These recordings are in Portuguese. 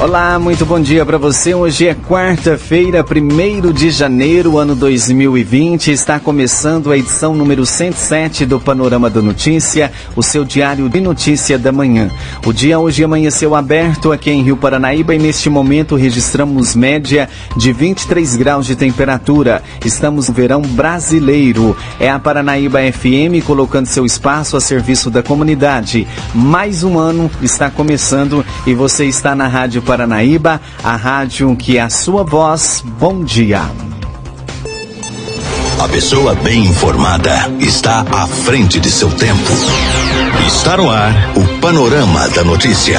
Olá, muito bom dia para você. Hoje é quarta-feira, 1 de janeiro, ano 2020. Está começando a edição número 107 do Panorama da Notícia, o seu diário de notícia da manhã. O dia hoje amanheceu aberto aqui em Rio Paranaíba e neste momento registramos média de 23 graus de temperatura. Estamos no verão brasileiro. É a Paranaíba FM colocando seu espaço a serviço da comunidade. Mais um ano está começando e você está na Rádio Paranaíba, a rádio que é a sua voz. Bom dia. A pessoa bem informada está à frente de seu tempo. Está no ar o Panorama da Notícia.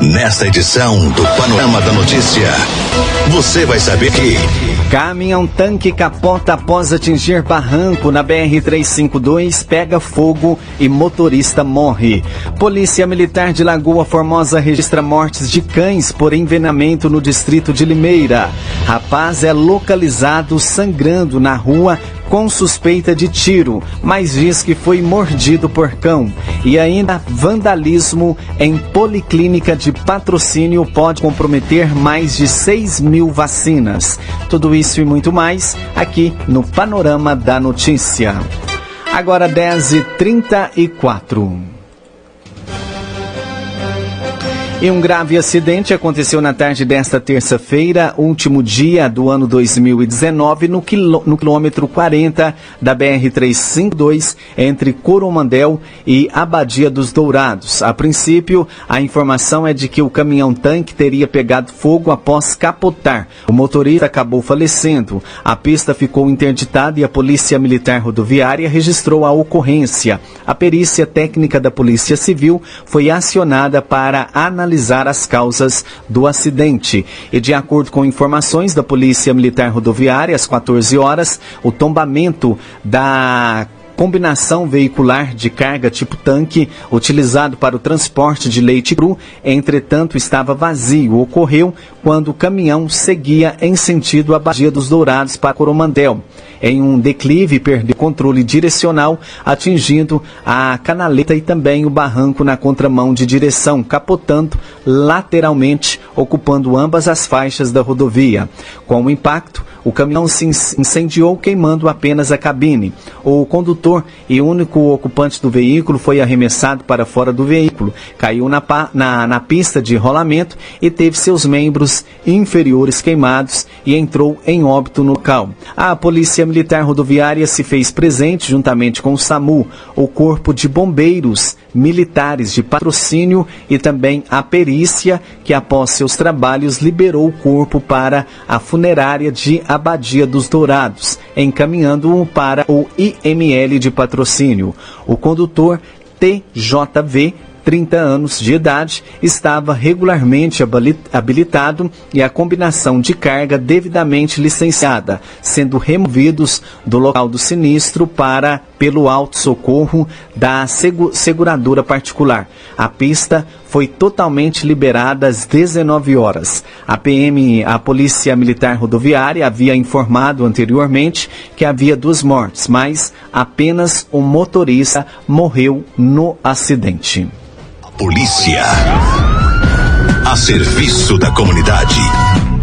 Nesta edição do Panorama da Notícia, você vai saber que. Caminhão tanque capota após atingir barranco na BR-352, pega fogo e motorista morre. Polícia Militar de Lagoa Formosa registra mortes de cães por envenenamento no distrito de Limeira. Rapaz é localizado sangrando na rua com suspeita de tiro, mas diz que foi mordido por cão. E ainda vandalismo em policlínica de patrocínio pode comprometer mais de 6 mil vacinas. Tudo isso e muito mais aqui no Panorama da Notícia. Agora 10h34. E um grave acidente aconteceu na tarde desta terça-feira, último dia do ano 2019, no, quilô, no quilômetro 40 da BR-352, entre Coromandel e Abadia dos Dourados. A princípio, a informação é de que o caminhão-tanque teria pegado fogo após capotar. O motorista acabou falecendo. A pista ficou interditada e a Polícia Militar Rodoviária registrou a ocorrência. A perícia técnica da Polícia Civil foi acionada para analisar analisar as causas do acidente. E de acordo com informações da Polícia Militar Rodoviária, às 14 horas, o tombamento da combinação veicular de carga tipo tanque, utilizado para o transporte de leite cru, entretanto estava vazio. Ocorreu quando o caminhão seguia em sentido a Badia dos Dourados para Coromandel. Em um declive, perdeu controle direcional, atingindo a canaleta e também o barranco na contramão de direção, capotando lateralmente, ocupando ambas as faixas da rodovia. Com o impacto, o caminhão se incendiou, queimando apenas a cabine. O condutor e único ocupante do veículo foi arremessado para fora do veículo, caiu na, na, na pista de rolamento e teve seus membros inferiores queimados e entrou em óbito no local. A Polícia Militar Rodoviária se fez presente juntamente com o SAMU, o Corpo de Bombeiros militares de patrocínio e também a perícia, que após seus trabalhos liberou o corpo para a funerária de Abadia dos Dourados, encaminhando-o para o IML de patrocínio. O condutor TJV 30 anos de idade, estava regularmente habilitado e a combinação de carga devidamente licenciada, sendo removidos do local do sinistro para pelo alto socorro da seguradora particular. A pista foi totalmente liberada às 19 horas. A PM, a Polícia Militar Rodoviária, havia informado anteriormente que havia duas mortes, mas apenas um motorista morreu no acidente. Polícia. A serviço da comunidade.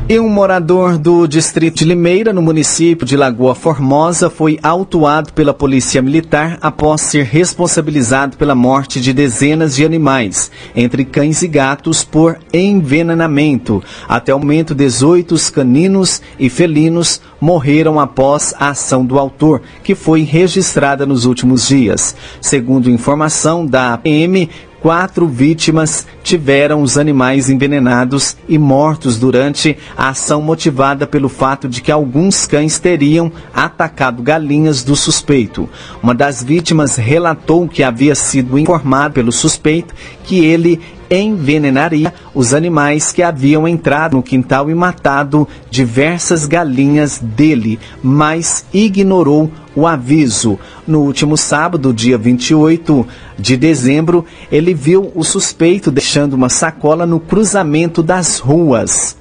E um morador do distrito de Limeira, no município de Lagoa Formosa, foi autuado pela Polícia Militar após ser responsabilizado pela morte de dezenas de animais, entre cães e gatos, por envenenamento. Até o momento, 18 caninos e felinos morreram após a ação do autor, que foi registrada nos últimos dias. Segundo informação da PM, quatro vítimas tiveram os animais envenenados e mortos durante a ação motivada pelo fato de que alguns cães teriam atacado galinhas do suspeito. Uma das vítimas relatou que havia sido informado pelo suspeito que ele envenenaria os animais que haviam entrado no quintal e matado diversas galinhas dele, mas ignorou o aviso. No último sábado, dia 28 de dezembro, ele viu o suspeito deixando uma sacola no cruzamento das ruas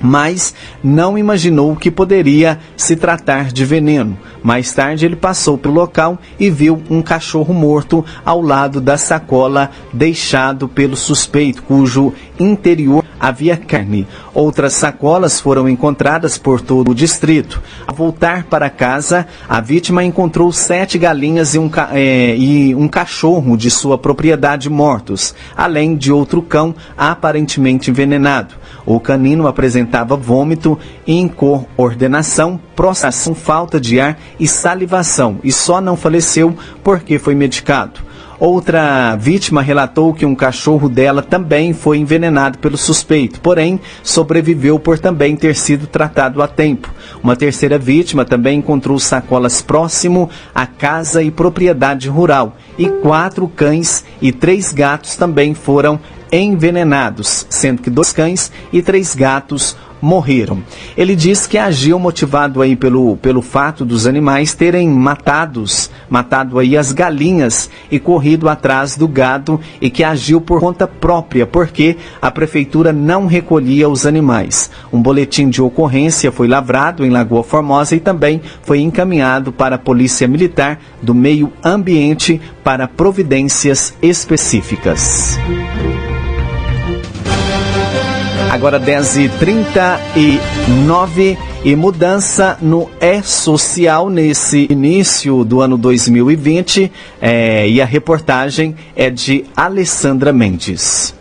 mas não imaginou que poderia se tratar de veneno. Mais tarde, ele passou pelo local e viu um cachorro morto ao lado da sacola deixado pelo suspeito, cujo interior havia carne. Outras sacolas foram encontradas por todo o distrito. Ao voltar para casa, a vítima encontrou sete galinhas e um, é, e um cachorro de sua propriedade mortos, além de outro cão aparentemente envenenado. O canino apresentava vômito, incoordenação, prostração, falta de ar e salivação, e só não faleceu porque foi medicado. Outra vítima relatou que um cachorro dela também foi envenenado pelo suspeito, porém sobreviveu por também ter sido tratado a tempo. Uma terceira vítima também encontrou sacolas próximo à casa e propriedade rural, e quatro cães e três gatos também foram envenenados, sendo que dois cães e três gatos morreram. Ele diz que agiu motivado aí pelo, pelo fato dos animais terem matados, matado aí as galinhas e corrido atrás do gado e que agiu por conta própria, porque a prefeitura não recolhia os animais. Um boletim de ocorrência foi lavrado em Lagoa Formosa e também foi encaminhado para a Polícia Militar do Meio Ambiente para providências específicas. Agora 10h39 e mudança no E-Social nesse início do ano 2020. É, e a reportagem é de Alessandra Mendes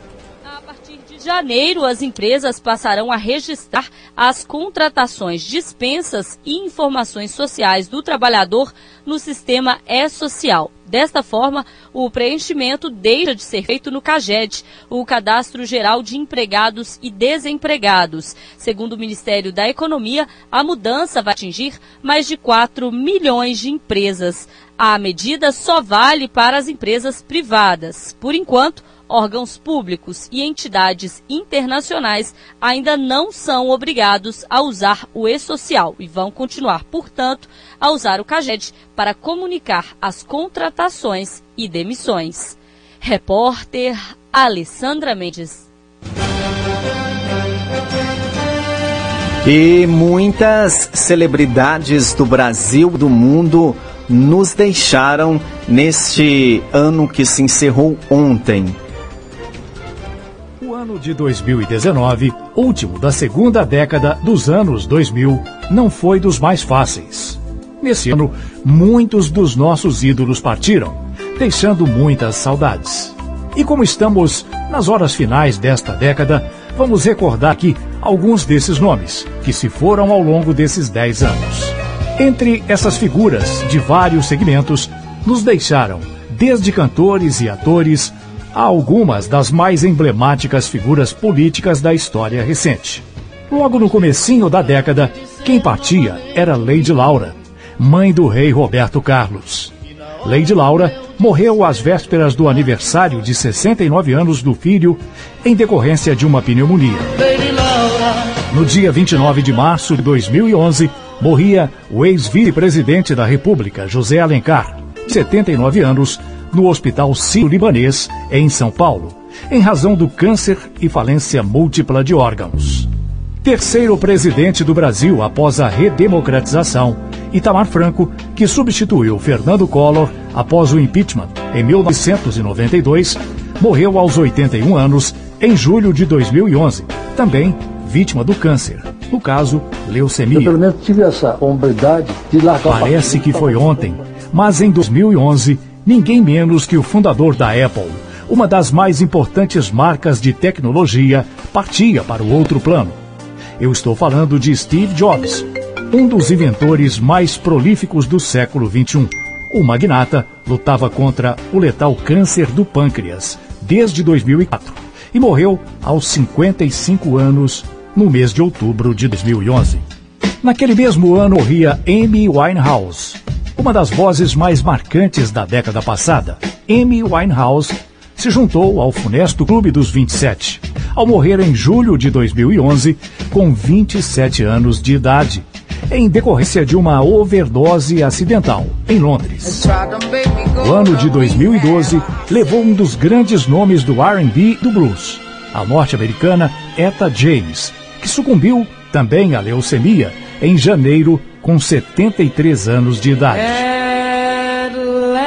janeiro, as empresas passarão a registrar as contratações, dispensas e informações sociais do trabalhador no sistema E-Social. Desta forma, o preenchimento deixa de ser feito no CAGED, o Cadastro Geral de Empregados e Desempregados. Segundo o Ministério da Economia, a mudança vai atingir mais de 4 milhões de empresas. A medida só vale para as empresas privadas. Por enquanto, órgãos públicos e entidades internacionais ainda não são obrigados a usar o e-social e vão continuar, portanto, a usar o CAGED para comunicar as contratações e demissões. Repórter Alessandra Mendes. E muitas celebridades do Brasil, do mundo, nos deixaram neste ano que se encerrou ontem ano de 2019, último da segunda década dos anos 2000, não foi dos mais fáceis. Nesse ano, muitos dos nossos ídolos partiram, deixando muitas saudades. E como estamos nas horas finais desta década, vamos recordar aqui alguns desses nomes, que se foram ao longo desses 10 anos. Entre essas figuras de vários segmentos, nos deixaram desde cantores e atores a algumas das mais emblemáticas figuras políticas da história recente. Logo no comecinho da década, quem partia era Lady Laura, mãe do rei Roberto Carlos. Lady Laura morreu às vésperas do aniversário de 69 anos do filho em decorrência de uma pneumonia. No dia 29 de março de 2011, morria o ex-vice-presidente da República, José Alencar, de 79 anos, no Hospital Sírio-Libanês, em São Paulo, em razão do câncer e falência múltipla de órgãos. Terceiro presidente do Brasil após a redemocratização, Itamar Franco, que substituiu Fernando Collor após o impeachment em 1992, morreu aos 81 anos em julho de 2011, também vítima do câncer. No caso, leucemia. Eu pelo menos tive essa hombridade de largar Parece que foi ontem, mas em 2011 ninguém menos que o fundador da Apple, uma das mais importantes marcas de tecnologia, partia para o outro plano. Eu estou falando de Steve Jobs, um dos inventores mais prolíficos do século XXI. O magnata lutava contra o letal câncer do pâncreas desde 2004 e morreu aos 55 anos no mês de outubro de 2011. Naquele mesmo ano morria Amy Winehouse, uma das vozes mais marcantes da década passada. Amy Winehouse se juntou ao funesto Clube dos 27, ao morrer em julho de 2011, com 27 anos de idade, em decorrência de uma overdose acidental em Londres. O ano de 2012 levou um dos grandes nomes do R&B do blues, a norte-americana Etta James, que sucumbiu também à leucemia em janeiro com 73 anos de idade.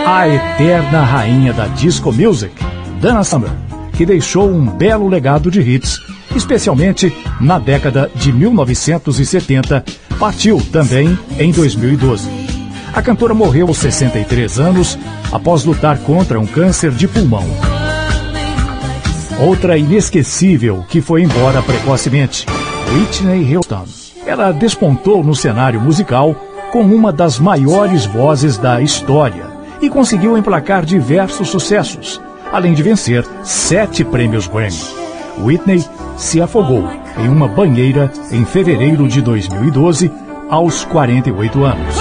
A eterna rainha da disco music, Dana Summer, que deixou um belo legado de hits, especialmente na década de 1970, partiu também em 2012. A cantora morreu aos 63 anos após lutar contra um câncer de pulmão. Outra inesquecível que foi embora precocemente, Whitney Houston. Ela despontou no cenário musical com uma das maiores vozes da história e conseguiu emplacar diversos sucessos, além de vencer sete prêmios Grammy. Whitney se afogou em uma banheira em fevereiro de 2012, aos 48 anos.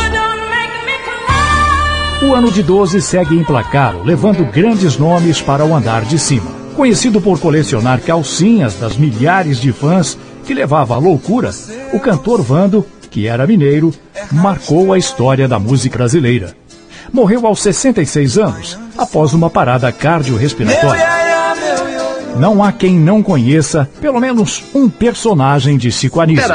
O ano de 12 segue implacável, levando grandes nomes para o andar de cima. Conhecido por colecionar calcinhas das milhares de fãs que levava à loucura, o cantor Vando, que era mineiro, marcou a história da música brasileira. Morreu aos 66 anos, após uma parada cardiorrespiratória. Não há quem não conheça pelo menos um personagem de Cico Anísio.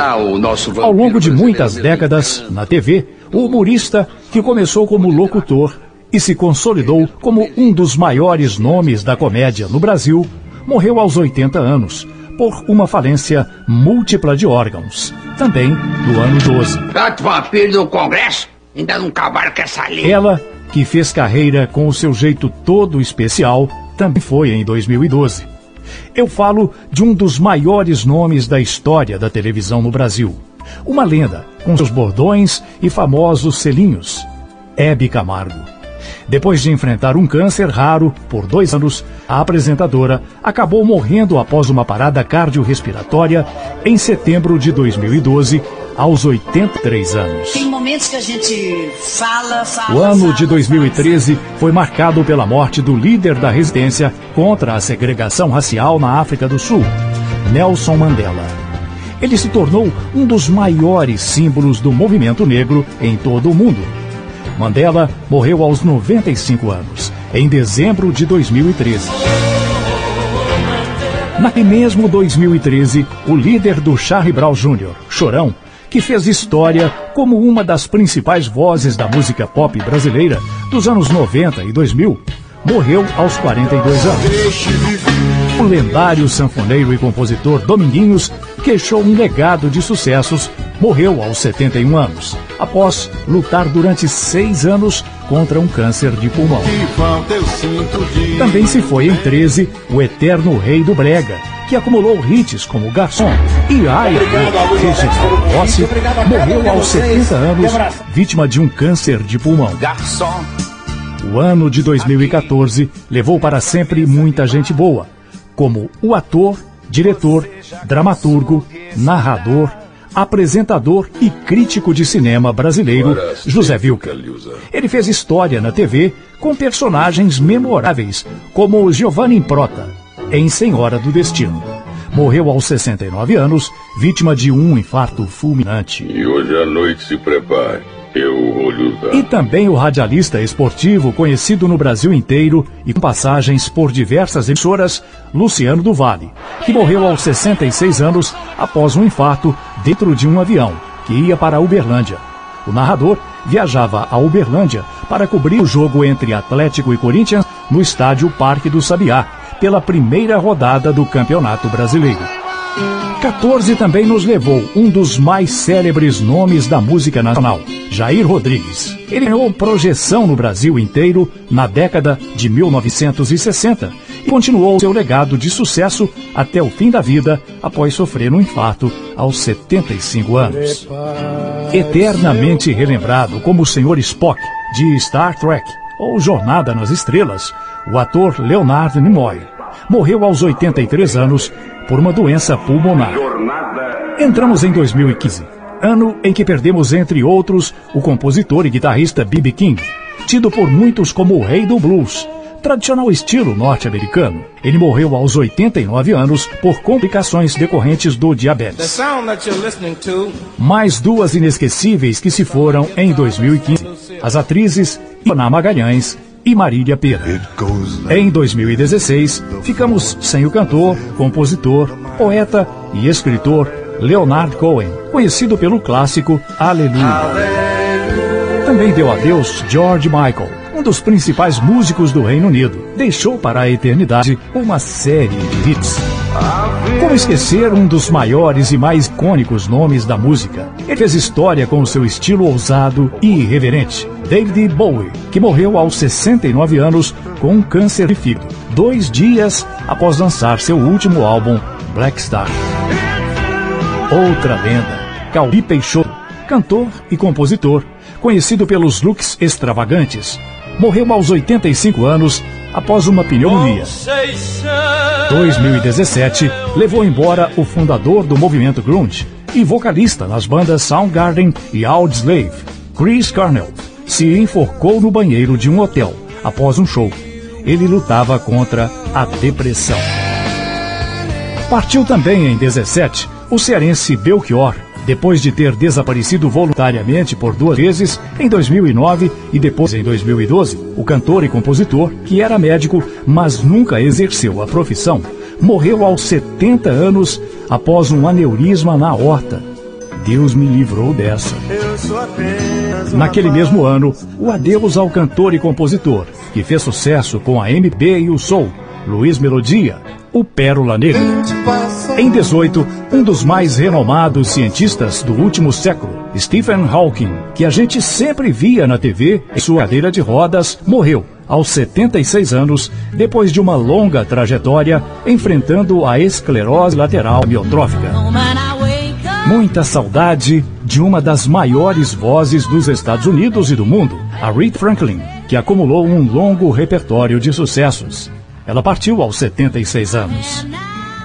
Ao longo de muitas décadas, na TV, o humorista que começou como locutor e se consolidou como um dos maiores nomes da comédia no Brasil, morreu aos 80 anos, por uma falência múltipla de órgãos, também no ano 12. Tanto vampiro do Congresso, ainda não acabaram com essa lei. Ela, que fez carreira com o seu jeito todo especial, também foi em 2012. Eu falo de um dos maiores nomes da história da televisão no Brasil. Uma lenda, com seus bordões e famosos selinhos. Hebe Camargo. Depois de enfrentar um câncer raro por dois anos, a apresentadora acabou morrendo após uma parada cardiorrespiratória em setembro de 2012, aos 83 anos. Tem momentos que a gente fala, fala. O ano de 2013 foi marcado pela morte do líder da resistência contra a segregação racial na África do Sul, Nelson Mandela. Ele se tornou um dos maiores símbolos do movimento negro em todo o mundo Mandela morreu aos 95 anos, em dezembro de 2013. Naquele mesmo 2013, o líder do Charlie Brown Jr., Chorão, que fez história como uma das principais vozes da música pop brasileira dos anos 90 e 2000, morreu aos 42 anos. O lendário sanfoneiro e compositor Dominguinhos queixou um legado de sucessos, morreu aos 71 anos, após lutar durante seis anos contra um câncer de pulmão. Também se foi em 13 o eterno rei do Brega, que acumulou hits como Garçom e Ai, Reginaldo Rossi, morreu aos 70 anos, vítima de um câncer de pulmão. Garçom. O ano de 2014 levou para sempre muita gente boa, como o ator, diretor, dramaturgo, narrador, apresentador e crítico de cinema brasileiro José Wilker. Ele fez história na TV com personagens memoráveis, como Giovanni Improta, em Senhora do Destino. Morreu aos 69 anos, vítima de um infarto fulminante. E hoje à noite se prepare. Eu vou lhe usar. E também o radialista esportivo conhecido no Brasil inteiro e com passagens por diversas emissoras, Luciano do Vale, que morreu aos 66 anos após um infarto dentro de um avião que ia para Uberlândia. O narrador viajava a Uberlândia para cobrir o jogo entre Atlético e Corinthians no estádio Parque do Sabiá, pela primeira rodada do Campeonato Brasileiro. 14 também nos levou um dos mais célebres nomes da música nacional, Jair Rodrigues. Ele ganhou projeção no Brasil inteiro na década de 1960 e continuou seu legado de sucesso até o fim da vida após sofrer um infarto aos 75 anos. Eternamente relembrado como o Sr. Spock de Star Trek ou Jornada nas Estrelas, o ator Leonard Nimoy morreu aos 83 anos por uma doença pulmonar. Entramos em 2015, ano em que perdemos, entre outros, o compositor e guitarrista B.B. King, tido por muitos como o rei do blues, tradicional estilo norte-americano. Ele morreu aos 89 anos por complicações decorrentes do diabetes. Mais duas inesquecíveis que se foram em 2015. As atrizes Ivana Magalhães e Marília Pera. Em 2016, ficamos sem o cantor, compositor, poeta e escritor Leonard Cohen, conhecido pelo clássico Aleluia. Também deu adeus George Michael, um dos principais músicos do Reino Unido. Deixou para a eternidade uma série de hits. Como esquecer um dos maiores e mais icônicos nomes da música? Ele fez história com seu estilo ousado e irreverente. David Bowie, que morreu aos 69 anos com um câncer de fígado, dois dias após lançar seu último álbum, Black Star. Outra lenda, Calbi Peixoto, cantor e compositor, conhecido pelos looks extravagantes, morreu aos 85 anos após uma pneumonia. 2017 levou embora o fundador do movimento grunge e vocalista nas bandas Soundgarden e Audioslave, Chris Cornell, se enforcou no banheiro de um hotel após um show. Ele lutava contra a depressão. Partiu também em 17 o cearense Belchior, depois de ter desaparecido voluntariamente por duas vezes, em 2009 e depois em 2012, o cantor e compositor, que era médico, mas nunca exerceu a profissão, morreu aos 70 anos após um aneurisma na horta. Deus me livrou dessa. Naquele mesmo ano, o adeus ao cantor e compositor, que fez sucesso com a MB e o Soul, Luiz Melodia, o Pérola Negra. Em 18, um dos mais renomados cientistas do último século, Stephen Hawking, que a gente sempre via na TV em sua cadeira de rodas, morreu aos 76 anos, depois de uma longa trajetória enfrentando a esclerose lateral amiotrófica. Muita saudade de uma das maiores vozes dos Estados Unidos e do mundo, a Rita Franklin, que acumulou um longo repertório de sucessos. Ela partiu aos 76 anos.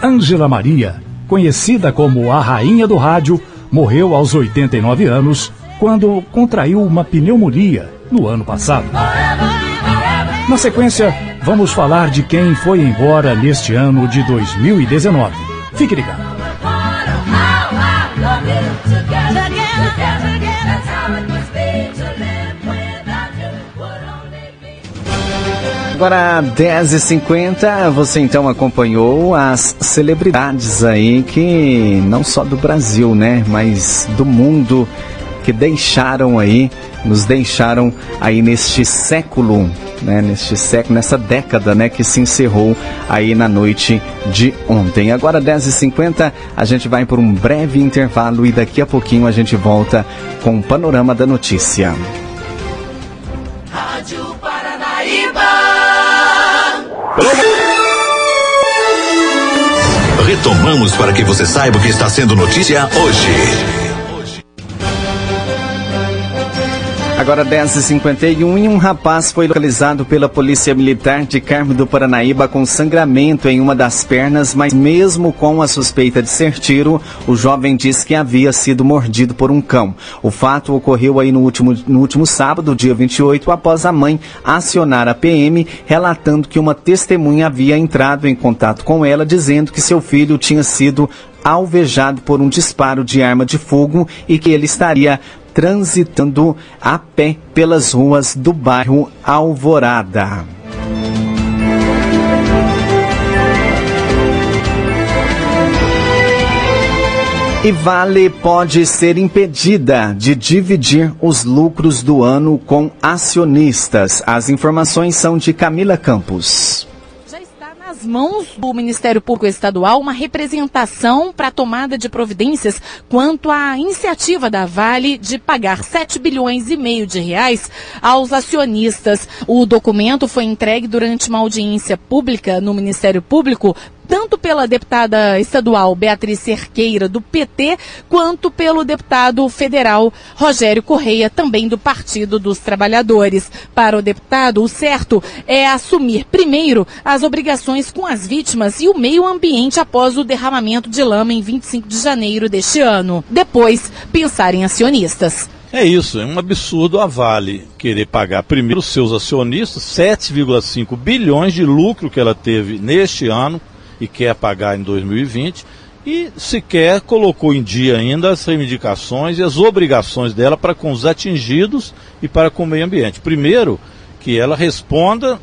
Ângela Maria, conhecida como a Rainha do Rádio, morreu aos 89 anos quando contraiu uma pneumonia no ano passado. Na sequência, vamos falar de quem foi embora neste ano de 2019. Fique ligado. Agora, 10h50, você então acompanhou as celebridades aí que não só do Brasil, né, mas do mundo que deixaram aí, nos deixaram aí neste século, né, neste século, nessa década, né, que se encerrou aí na noite de ontem. Agora 10h50, a gente vai por um breve intervalo e daqui a pouquinho a gente volta com o panorama da notícia. Rádio Paranaíba. Retomamos para que você saiba o que está sendo notícia hoje. Agora 10h51 e um rapaz foi localizado pela Polícia Militar de Carmo do Paranaíba com sangramento em uma das pernas, mas mesmo com a suspeita de ser tiro, o jovem disse que havia sido mordido por um cão. O fato ocorreu aí no último, no último sábado, dia 28, após a mãe acionar a PM, relatando que uma testemunha havia entrado em contato com ela, dizendo que seu filho tinha sido alvejado por um disparo de arma de fogo e que ele estaria transitando a pé pelas ruas do bairro Alvorada. E Vale pode ser impedida de dividir os lucros do ano com acionistas. As informações são de Camila Campos nas mãos do Ministério Público Estadual uma representação para tomada de providências quanto à iniciativa da Vale de pagar 7 bilhões e meio de reais aos acionistas. O documento foi entregue durante uma audiência pública no Ministério Público tanto pela deputada estadual Beatriz Cerqueira, do PT, quanto pelo deputado federal Rogério Correia, também do Partido dos Trabalhadores. Para o deputado, o certo é assumir primeiro as obrigações com as vítimas e o meio ambiente após o derramamento de lama em 25 de janeiro deste ano. Depois, pensar em acionistas. É isso, é um absurdo a Vale querer pagar primeiro os seus acionistas 7,5 bilhões de lucro que ela teve neste ano e quer pagar em 2020 e sequer colocou em dia ainda as reivindicações e as obrigações dela para com os atingidos e para com o meio ambiente. Primeiro, que ela responda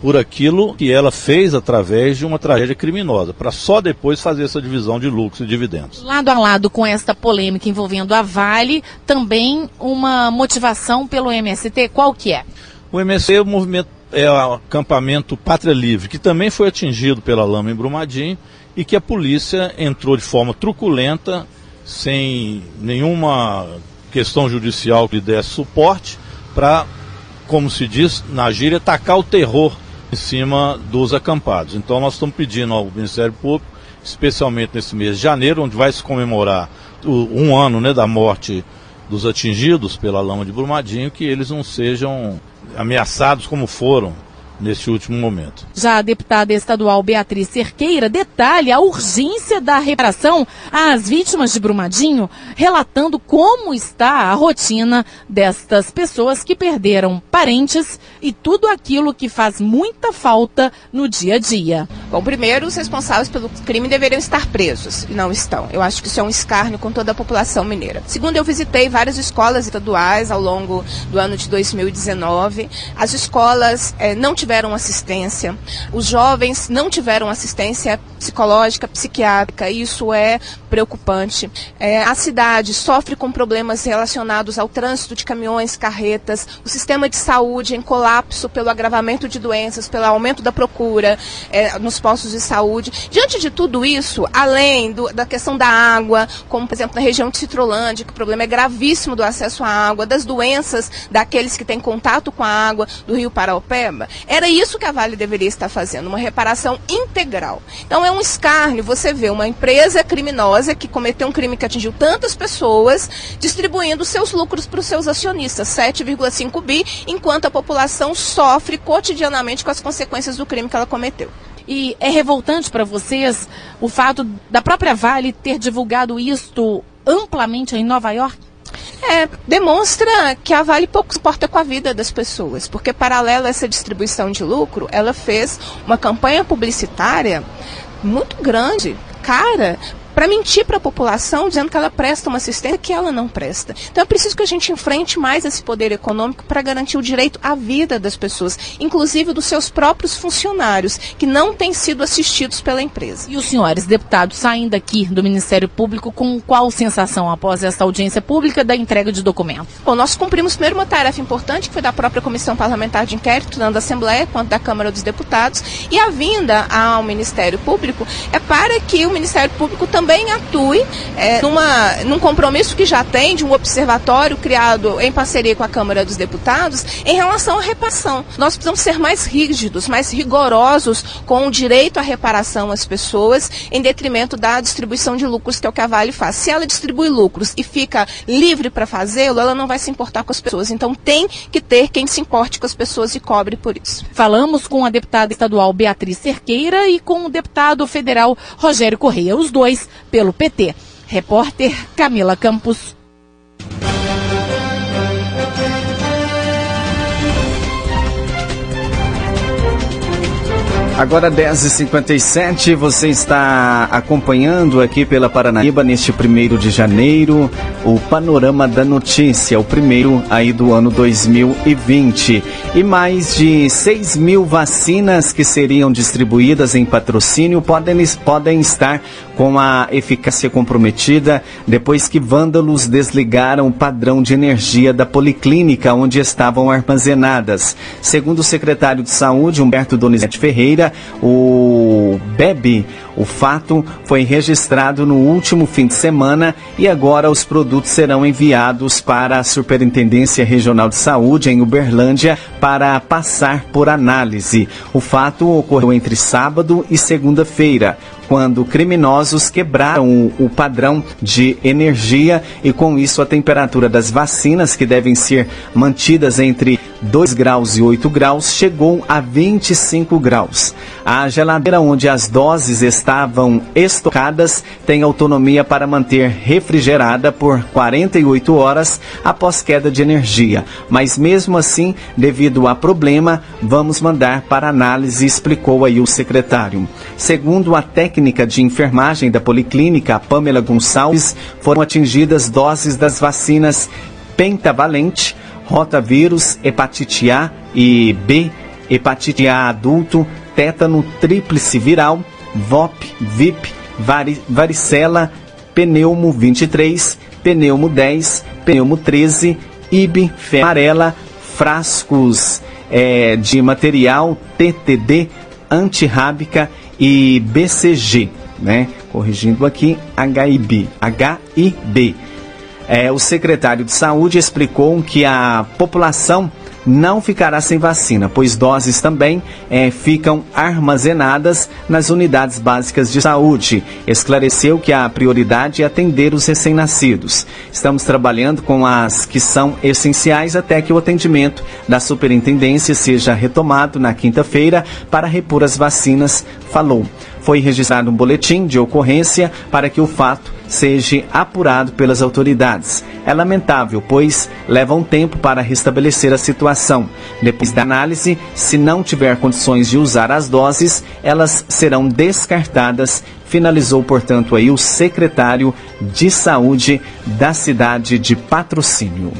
por aquilo que ela fez através de uma tragédia criminosa, para só depois fazer essa divisão de lucros e dividendos. Lado a lado com esta polêmica envolvendo a Vale, também uma motivação pelo MST, qual que é? O MST é o movimento é o acampamento Pátria Livre, que também foi atingido pela lama em Brumadinho e que a polícia entrou de forma truculenta, sem nenhuma questão judicial que lhe desse suporte, para, como se diz na gíria, atacar o terror em cima dos acampados. Então nós estamos pedindo ao Ministério Público, especialmente nesse mês de janeiro, onde vai se comemorar o, um ano né, da morte dos atingidos pela lama de Brumadinho, que eles não sejam ameaçados como foram nesse último momento. Já a deputada estadual Beatriz Cerqueira detalha a urgência da reparação às vítimas de Brumadinho, relatando como está a rotina destas pessoas que perderam parentes e tudo aquilo que faz muita falta no dia a dia. Bom, primeiro, os responsáveis pelo crime deveriam estar presos e não estão. Eu acho que isso é um escárnio com toda a população mineira. Segundo, eu visitei várias escolas estaduais ao longo do ano de 2019. As escolas eh, não tiveram tiveram assistência, os jovens não tiveram assistência psicológica, psiquiátrica, e isso é preocupante. É, a cidade sofre com problemas relacionados ao trânsito de caminhões, carretas, o sistema de saúde em colapso pelo agravamento de doenças, pelo aumento da procura é, nos postos de saúde. Diante de tudo isso, além do, da questão da água, como por exemplo na região de Citrolândia, que o problema é gravíssimo do acesso à água, das doenças daqueles que têm contato com a água do Rio Paraopeba, é era isso que a Vale deveria estar fazendo, uma reparação integral. Então é um escárnio você ver uma empresa criminosa que cometeu um crime que atingiu tantas pessoas, distribuindo seus lucros para os seus acionistas, 7,5 bi, enquanto a população sofre cotidianamente com as consequências do crime que ela cometeu. E é revoltante para vocês o fato da própria Vale ter divulgado isto amplamente em Nova York? É, demonstra que a Vale pouco importa com a vida das pessoas, porque paralelo a essa distribuição de lucro, ela fez uma campanha publicitária muito grande, cara, para mentir para a população, dizendo que ela presta uma assistência que ela não presta. Então é preciso que a gente enfrente mais esse poder econômico para garantir o direito à vida das pessoas, inclusive dos seus próprios funcionários, que não têm sido assistidos pela empresa. E os senhores deputados saindo aqui do Ministério Público com qual sensação após esta audiência pública da entrega de documentos? Bom, nós cumprimos primeiro uma tarefa importante, que foi da própria Comissão Parlamentar de Inquérito, tanto da Assembleia quanto da Câmara dos Deputados, e a vinda ao Ministério Público é para que o Ministério Público também também atue é, numa, num compromisso que já tem de um observatório criado em parceria com a Câmara dos Deputados em relação à reparação. Nós precisamos ser mais rígidos, mais rigorosos com o direito à reparação às pessoas, em detrimento da distribuição de lucros, que é o que a Vale faz. Se ela distribui lucros e fica livre para fazê-lo, ela não vai se importar com as pessoas. Então tem que ter quem se importe com as pessoas e cobre por isso. Falamos com a deputada estadual Beatriz Cerqueira e com o deputado federal Rogério Correia, os dois pelo PT. Repórter Camila Campos. Agora 10h57, você está acompanhando aqui pela Paranaíba neste primeiro de janeiro o Panorama da Notícia, o primeiro aí do ano 2020. E mais de 6 mil vacinas que seriam distribuídas em patrocínio podem, podem estar com a eficácia comprometida depois que vândalos desligaram o padrão de energia da policlínica onde estavam armazenadas. Segundo o secretário de Saúde, Humberto Donizete Ferreira, o BEB, o fato foi registrado no último fim de semana e agora os produtos serão enviados para a Superintendência Regional de Saúde em Uberlândia para passar por análise. O fato ocorreu entre sábado e segunda-feira. Quando criminosos quebraram o, padrão de energia e com isso a temperatura das vacinas que devem ser mantidas entre 2 graus e 8 graus chegou a 25 graus. A geladeira onde as doses estavam estocadas tem autonomia para manter refrigerada por 48 horas após queda de energia, mas mesmo assim, devido a problema, vamos mandar para análise, explicou aí o secretário. Segundo a técnica de enfermagem da Policlínica, Pamela Gonçalves, foram atingidas doses das vacinas pentavalente, rotavírus, hepatite A e B, hepatite A adulto, tétano tríplice viral, VOP, VIP, vari, varicela, pneumo 23, pneumo 10, pneumo 13, IB, febre amarela, frascos é, de material TTD, antirrábica e BCG, né? Corrigindo aqui, HIB, HIB. É, o secretário de Saúde explicou que a população não ficará sem vacina, pois doses também é, ficam armazenadas nas unidades básicas de saúde. Esclareceu que a prioridade é atender os recém-nascidos. Estamos trabalhando com as que são essenciais até que o atendimento da superintendência seja retomado na quinta-feira para repor as vacinas, falou. Foi registrado um boletim de ocorrência para que o fato seja apurado pelas autoridades. É lamentável, pois leva um tempo para restabelecer a situação. Depois da análise, se não tiver condições de usar as doses, elas serão descartadas. Finalizou, portanto, aí o secretário de Saúde da cidade de Patrocínio.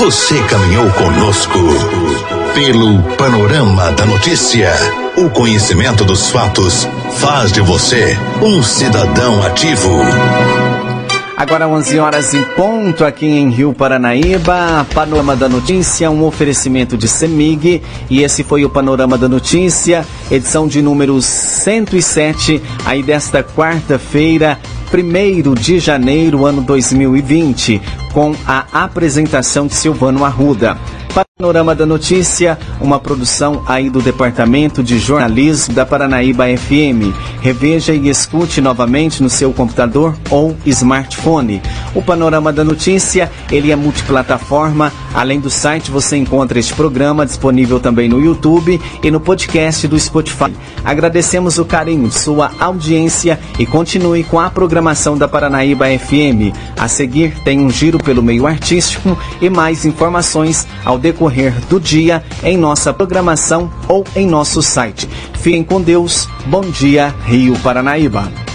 Você caminhou conosco pelo panorama da notícia. O conhecimento dos fatos faz de você um cidadão ativo. Agora 11 horas em ponto aqui em Rio Paranaíba, Panorama da Notícia, um oferecimento de Semig e esse foi o Panorama da Notícia, edição de número 107, aí desta quarta-feira, 1 de janeiro, ano 2020, com a apresentação de Silvano Arruda. Panorama da Notícia, uma produção aí do Departamento de Jornalismo da Paranaíba FM. Reveja e escute novamente no seu computador ou smartphone. O Panorama da Notícia, ele é multiplataforma. Além do site, você encontra este programa disponível também no YouTube e no podcast do Spotify. Agradecemos o carinho sua audiência e continue com a programação da Paranaíba FM. A seguir, tem um giro pelo meio artístico e mais informações ao decorrer do dia em nossa programação ou em nosso site. Fiquem com Deus. Bom dia, Rio Paranaíba.